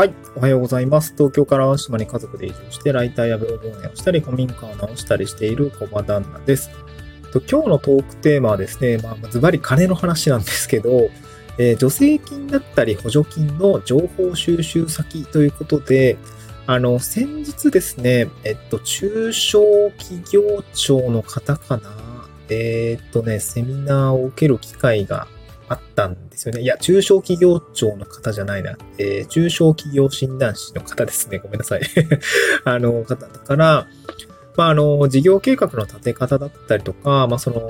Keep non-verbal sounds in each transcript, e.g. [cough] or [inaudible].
はい。おはようございます。東京から淡島に家族で移住して、ライターやブログ運営をしたり、古民家を直したりしている小場旦那です。今日のトークテーマはですね、まあ、ズバリ金の話なんですけど、えー、助成金だったり補助金の情報収集先ということで、あの、先日ですね、えっと、中小企業庁の方かな、えー、っとね、セミナーを受ける機会があったんですよね。いや、中小企業庁の方じゃないな。えー、中小企業診断士の方ですね。ごめんなさい。[laughs] あの、方だから、まあ、あの、事業計画の立て方だったりとか、まあ、その、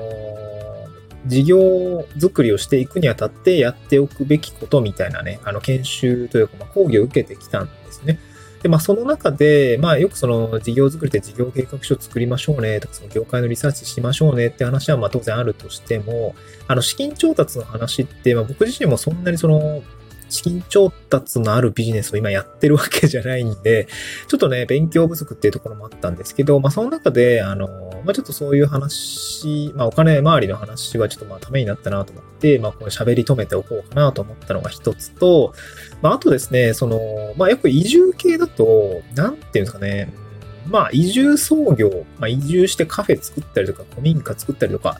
事業作りをしていくにあたってやっておくべきことみたいなね、あの、研修というか、まあ、講義を受けてきたんですね。で、まあ、その中で、まあ、よくその事業作りで事業計画書作りましょうねとか、その業界のリサーチしましょうねって話は、まあ、当然あるとしても、あの、資金調達の話って、まあ、僕自身もそんなにその、資金調達のあるビジネスを今やってるわけじゃないんで、ちょっとね、勉強不足っていうところもあったんですけど、まあその中で、あの、まあちょっとそういう話、まあお金周りの話はちょっとまあためになったなと思って、まあこれ喋り止めておこうかなと思ったのが一つと、まああとですね、その、まあよく移住系だと、なんていうんですかね、まあ、移住創業、まあ、移住してカフェ作ったりとか、古民家作ったりとか、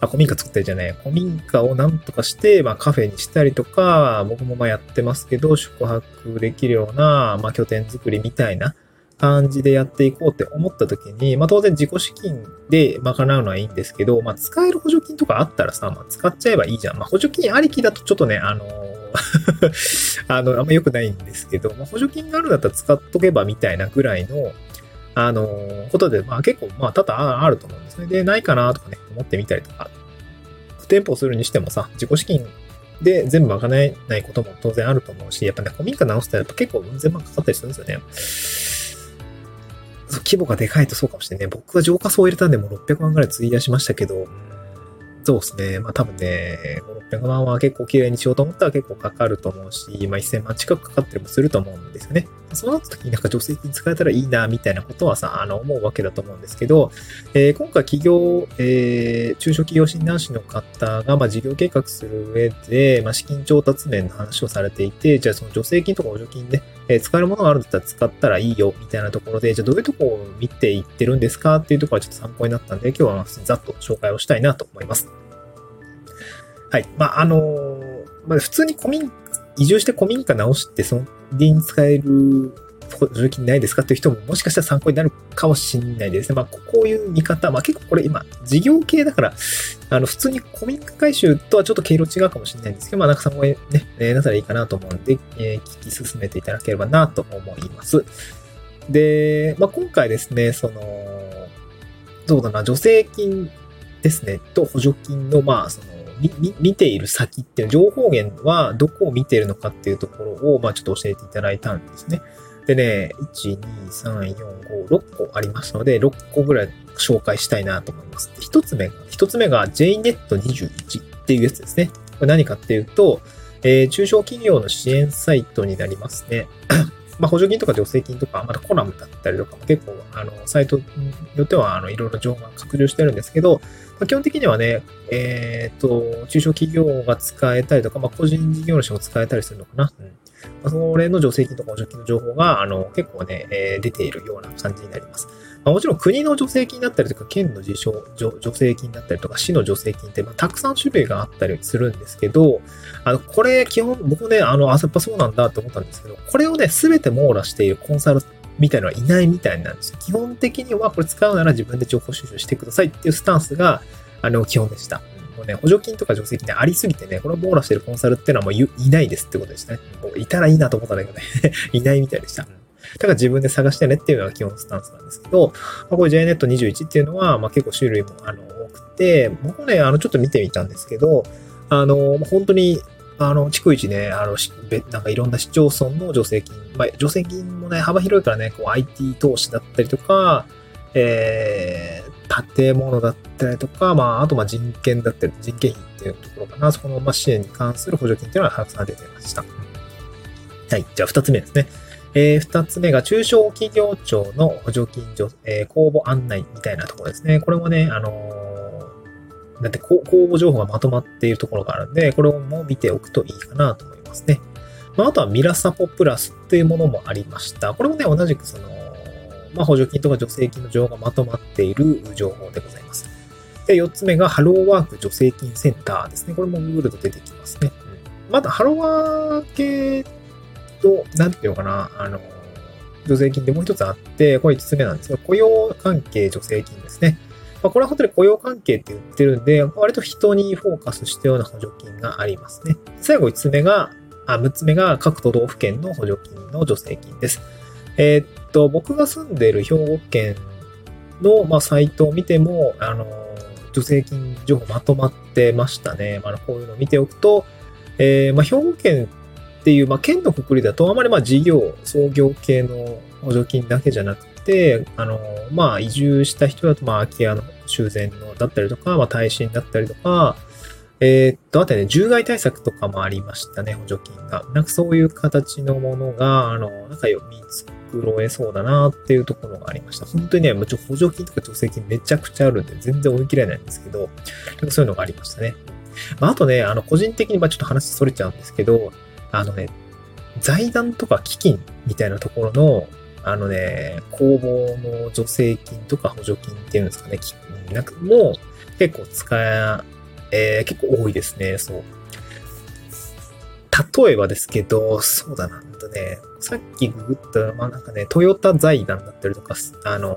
あ、古民家作ったりじゃない、古民家をなんとかして、まあ、カフェにしたりとか、僕もまあやってますけど、宿泊できるような、まあ、拠点作りみたいな感じでやっていこうって思った時に、まあ、当然自己資金で賄うのはいいんですけど、まあ、使える補助金とかあったらさ、まあ、使っちゃえばいいじゃん。まあ、補助金ありきだとちょっとね、あの [laughs] あの、あんま良くないんですけど、まあ、補助金があるんだったら使っとけばみたいなぐらいの、あの、ことで、まあ結構、まあ多々あると思うんですね。で、ないかなとかね、思ってみたりとか、店舗するにしてもさ、自己資金で全部賄えないことも当然あると思うし、やっぱね、古民家直すとやっぱ結構うん千万かかったりするんですよね。規模がでかいとそうかもしれないね。僕は浄化層を入れたんでもう600万ぐらい費やしましたけど、そうですね。まあ多分ね、600万は結構綺麗にしようと思ったら結構かかると思うし、まあ1000万近くかかったりもすると思うんですよね。そうなった時になんか助成金使えたらいいな、みたいなことはさ、あの、思うわけだと思うんですけど、えー、今回企業、えー、中小企業診断士の方が、まあ事業計画する上で、まあ資金調達面の話をされていて、じゃあその助成金とか補助金で、えー、使えるものがあるんだったら使ったらいいよ、みたいなところで、じゃあどういうとこを見ていってるんですかっていうところはちょっと参考になったんで、今日はざっと紹介をしたいなと思います。はい。まあ、あの、まあ、普通に古民、移住して古民家直して、そのでに使える補助金ないですかっていう人ももしかしたら参考になるかもしれないですね。まあ、こういう見方、まあ結構これ今、事業系だから、あの、普通に古民家回収とはちょっと経路違うかもしれないんですけど、まあなんか参考にね、えー、なったらいいかなと思うんで、えー、聞き進めていただければなと思います。で、まあ今回ですね、その、どうだな、助成金ですね、と補助金の、まあその、見ている先っていう情報源はどこを見ているのかっていうところを、まあちょっと教えていただいたんですね。でね、1、2、3、4、5、6個ありますので、6個ぐらい紹介したいなと思います。一つ目、一つ目が JNET21 っていうやつですね。これ何かっていうと、えー、中小企業の支援サイトになりますね。まあ、補助金とか助成金とか、またコラムだったりとかも結構、あの、サイトによっては、あの、いろいろ情報が拡充してるんですけど、まあ、基本的にはね、えっ、ー、と、中小企業が使えたりとか、まあ、個人事業主も使えたりするのかな。うんまあ、それの助成金とか補助金の情報が、あの、結構ね、えー、出ているような感じになります。まあ、もちろん国の助成金だったりとか、県の自称助成金だったりとか、市の助成金って、まあ、たくさん種類があったりするんですけど、あの、これ、基本、僕ね、あの、あ、やっぱそうなんだって思ったんですけど、これをね、すべて網羅しているコンサルみたいのはいないみたいなんですよ。基本的にはこれ使うなら自分で情報収集してくださいっていうスタンスが、あの、基本でした。もうね、補助金とか助成金でありすぎてね、これを網羅してるコンサルっていうのはもういないですってことですね。もういたらいいなと思ったんだけどね [laughs] いないみたいでした。だから自分で探してねっていうのが基本スタンスなんですけど、まあ、これ JNET21 っていうのは、まあ、結構種類もあの多くて、僕ね、あの、ちょっと見てみたんですけど、あの、本当に、あの、逐一ね、あの、なんかいろんな市町村の助成金、まあ、助成金もね、幅広いからね、こう IT 投資だったりとか、えー、建物だったりとか、まあ、あとまあ人権だったり、人件費っていうところかな、そこのまあ支援に関する補助金っていうのがたくさん出てました。はい、じゃあ二つ目ですね。えー、二つ目が中小企業庁の補助金所、えー、公募案内みたいなところですね。これもね、あのー、だって公募情報がまとまっているところがあるんで、これも見ておくといいかなと思いますね。まあ、あとはミラサポプラスというものもありました。これもね、同じくその、まあ、補助金とか助成金の情報がまとまっている情報でございます。で、4つ目がハローワーク助成金センターですね。これも Google と出てきますね。まだハローワー系と、なんていうのかな、あの、助成金でもう一つあって、これ5つ目なんですが、雇用関係助成金ですね。まあ、これは本当に雇用関係って言ってるんで、割と人にフォーカスしたような補助金がありますね。最後5つ目が、あ、6つ目が各都道府県の補助金の助成金です。えー、っと、僕が住んでいる兵庫県の、まあ、サイトを見ても、あの、助成金情報まとまってましたね。まあ、こういうのを見ておくと、えー、まあ、兵庫県っていう、まあ、県のくくりだと、あまりまあ事業、創業系の補助金だけじゃなくて、あの、まあ、移住した人だと、まあ、空き家の修繕のだったりとか、まあ、耐震だったりとか、えー、っと、あとね、獣害対策とかもありましたね、補助金が。なんかそういう形のものが、あの、なんか見繕えそうだなっていうところがありました。本当にね、もちろん補助金とか助成金めちゃくちゃあるんで、全然追い切れないんですけど、そういうのがありましたね。まあ、あとね、あの、個人的に、まあちょっと話それちゃうんですけど、あのね、財団とか基金みたいなところの、あのね、公募の助成金とか補助金っていうんですかね、なんかも結構使え、えー、結構多いですね、そう。例えばですけど、そうだな、とね、さっきググった、まあなんかね、トヨタ財団だったりとか、あの、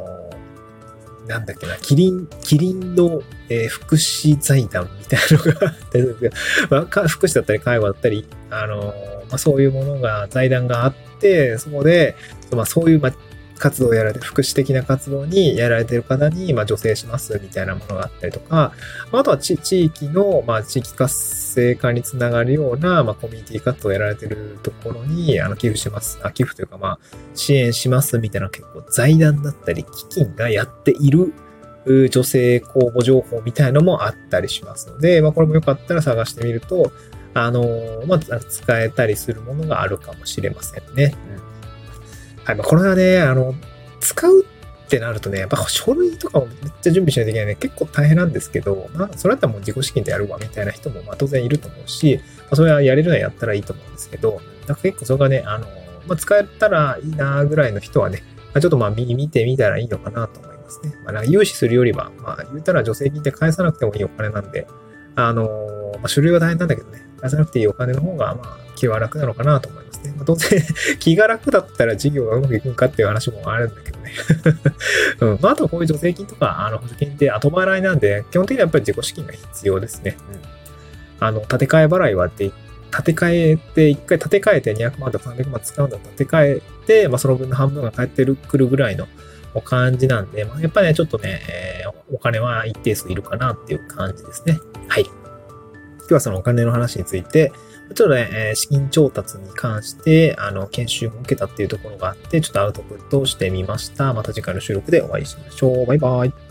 なんだっけな、キリン、キリンの、えー、福祉財団みたいなのがあったり [laughs] まあ、福祉だったり介護だったり、あの、まあ、そういうものが、財団があって、そこで、まあ、そういう、まあ、活動やられて、福祉的な活動にやられてる方に、まあ、助成しますみたいなものがあったりとか、あとは地域の、まあ、地域活性化につながるような、まあ、コミュニティ活動をやられてるところに、あの、寄付します。あ、寄付というか、まあ、支援しますみたいな結構財団だったり、基金がやっている女性公募情報みたいのもあったりしますので、まあ、これもよかったら探してみると、あの、まあ、使えたりするものがあるかもしれませんね。はい、まあ、これはね、あの、使うってなるとね、やっぱ書類とかもめっちゃ準備しないといけないね、結構大変なんですけど、まあ、それだったらもう自己資金でやるわ、みたいな人も、まあ、当然いると思うし、まあ、それはやれるのはやったらいいと思うんですけど、なんか結構それがね、あの、まあ、使えたらいいなぐらいの人はね、まあ、ちょっとまあ見てみたらいいのかなと思いますね。まあ、融資するよりは、まあ、言うたら助成金って返さなくてもいいお金なんで、あの、まあ、書類は大変なんだけどね、返さなくていいお金の方が、まあ、気は楽なのかなと思いますね。まあ、当然 [laughs] 気が楽だったら事業がうまくいくんかっていう話もあるんだけどね [laughs] うん。まあ、あとこういう助成金とか、あの、補助金って後払いなんで、基本的にはやっぱり自己資金が必要ですね。うん。あの、建て替え払いはって建て替えて、一回建て替えて200万とか300万使うんだったら建て替えて、まあその分の半分が返ってくるぐらいの感じなんで、まあやっぱりね、ちょっとね、えー、お金は一定数いるかなっていう感じですね。はい。今日はそのお金の話について、ちょっとね、え資金調達に関して、あの、研修を受けたっていうところがあって、ちょっとアウトプットをしてみました。また次回の収録でお会いしましょう。バイバイ。